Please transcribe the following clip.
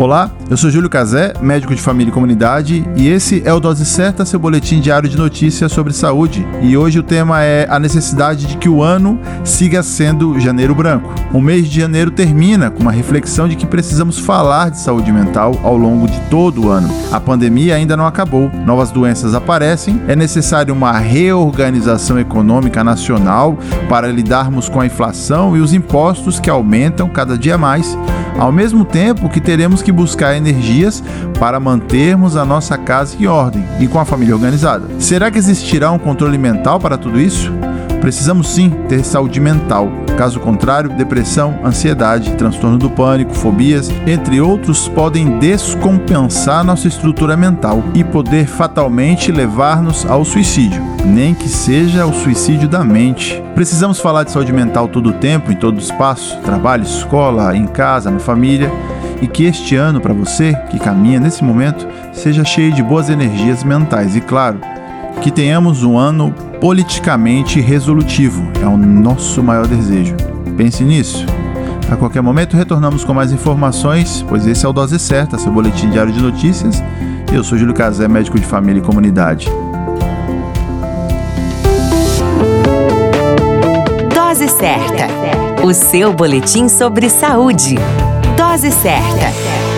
Olá, eu sou Júlio Cazé, médico de família e comunidade, e esse é o Dose Certa, seu boletim diário de notícias sobre saúde. E hoje o tema é a necessidade de que o ano siga sendo janeiro branco. O mês de janeiro termina com uma reflexão de que precisamos falar de saúde mental ao longo de todo o ano. A pandemia ainda não acabou, novas doenças aparecem, é necessário uma reorganização econômica nacional para lidarmos com a inflação e os impostos que aumentam cada dia mais ao mesmo tempo que teremos que buscar energias para mantermos a nossa casa em ordem e com a família organizada. Será que existirá um controle mental para tudo isso? Precisamos sim ter saúde mental. Caso contrário, depressão, ansiedade, transtorno do pânico, fobias, entre outros, podem descompensar nossa estrutura mental e poder fatalmente levar-nos ao suicídio, nem que seja o suicídio da mente. Precisamos falar de saúde mental todo o tempo, em todo o espaço, trabalho, escola, em casa, na família, e que este ano para você que caminha nesse momento seja cheio de boas energias mentais e claro, que tenhamos um ano politicamente resolutivo. É o nosso maior desejo. Pense nisso. A qualquer momento retornamos com mais informações, pois esse é o Dose Certa, seu boletim diário de notícias. Eu sou Júlio Casé, médico de família e comunidade. Dose certa. O seu boletim sobre saúde. Dose certa.